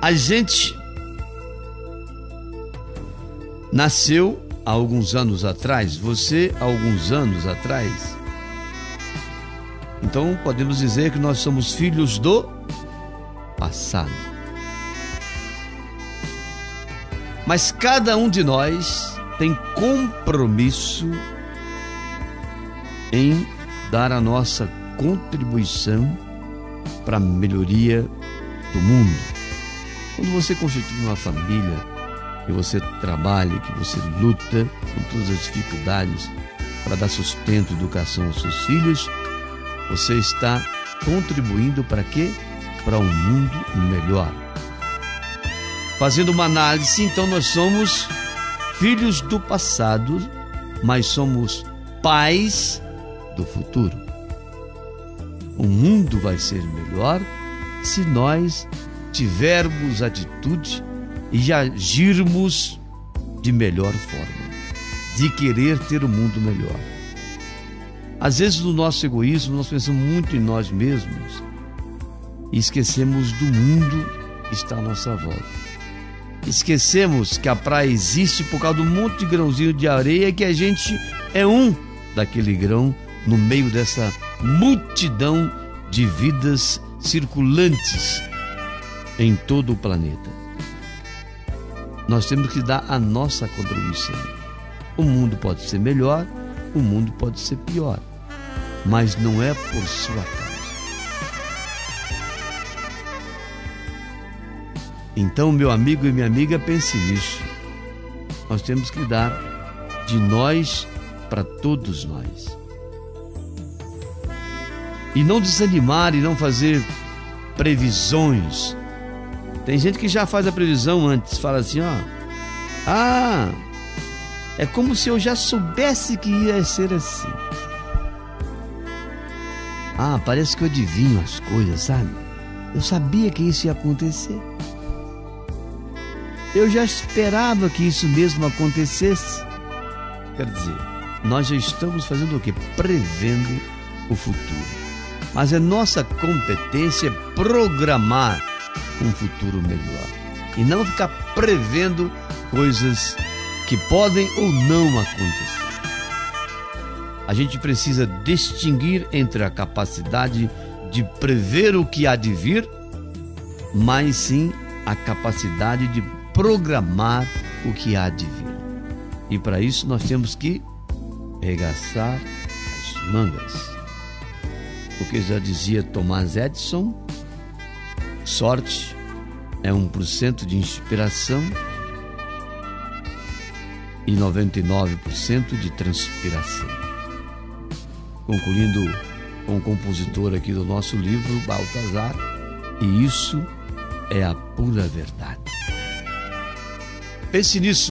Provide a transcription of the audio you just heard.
A gente nasceu há alguns anos atrás, você há alguns anos atrás. Então podemos dizer que nós somos filhos do passado. Mas cada um de nós tem compromisso em dar a nossa contribuição para a melhoria do mundo. Quando você constitui uma família, que você trabalha, que você luta com todas as dificuldades para dar sustento e educação aos seus filhos, você está contribuindo para quê? Para um mundo melhor. Fazendo uma análise, então nós somos filhos do passado, mas somos pais do futuro. O mundo vai ser melhor se nós tivermos atitude e agirmos de melhor forma, de querer ter o um mundo melhor. Às vezes, no nosso egoísmo, nós pensamos muito em nós mesmos e esquecemos do mundo que está à nossa volta. Esquecemos que a praia existe por causa do monte de grãozinho de areia que a gente é um daquele grão no meio dessa multidão de vidas circulantes em todo o planeta. Nós temos que dar a nossa contribuição. O mundo pode ser melhor, o mundo pode ser pior, mas não é por sua causa. Então, meu amigo e minha amiga, pense nisso. Nós temos que dar de nós para todos nós. E não desanimar e não fazer previsões. Tem gente que já faz a previsão antes, fala assim, ó. Ah, é como se eu já soubesse que ia ser assim. Ah, parece que eu adivinho as coisas, sabe? Eu sabia que isso ia acontecer. Eu já esperava que isso mesmo acontecesse. Quer dizer, nós já estamos fazendo o que? Prevendo o futuro. Mas é nossa competência programar um futuro melhor e não ficar prevendo coisas que podem ou não acontecer. A gente precisa distinguir entre a capacidade de prever o que há de vir, mas sim a capacidade de programar o que há de vir. E para isso nós temos que regaçar as mangas porque já dizia Thomas Edison, sorte é 1% de inspiração e 99% de transpiração. Concluindo com o compositor aqui do nosso livro, Baltazar, e isso é a pura verdade. Pense nisso.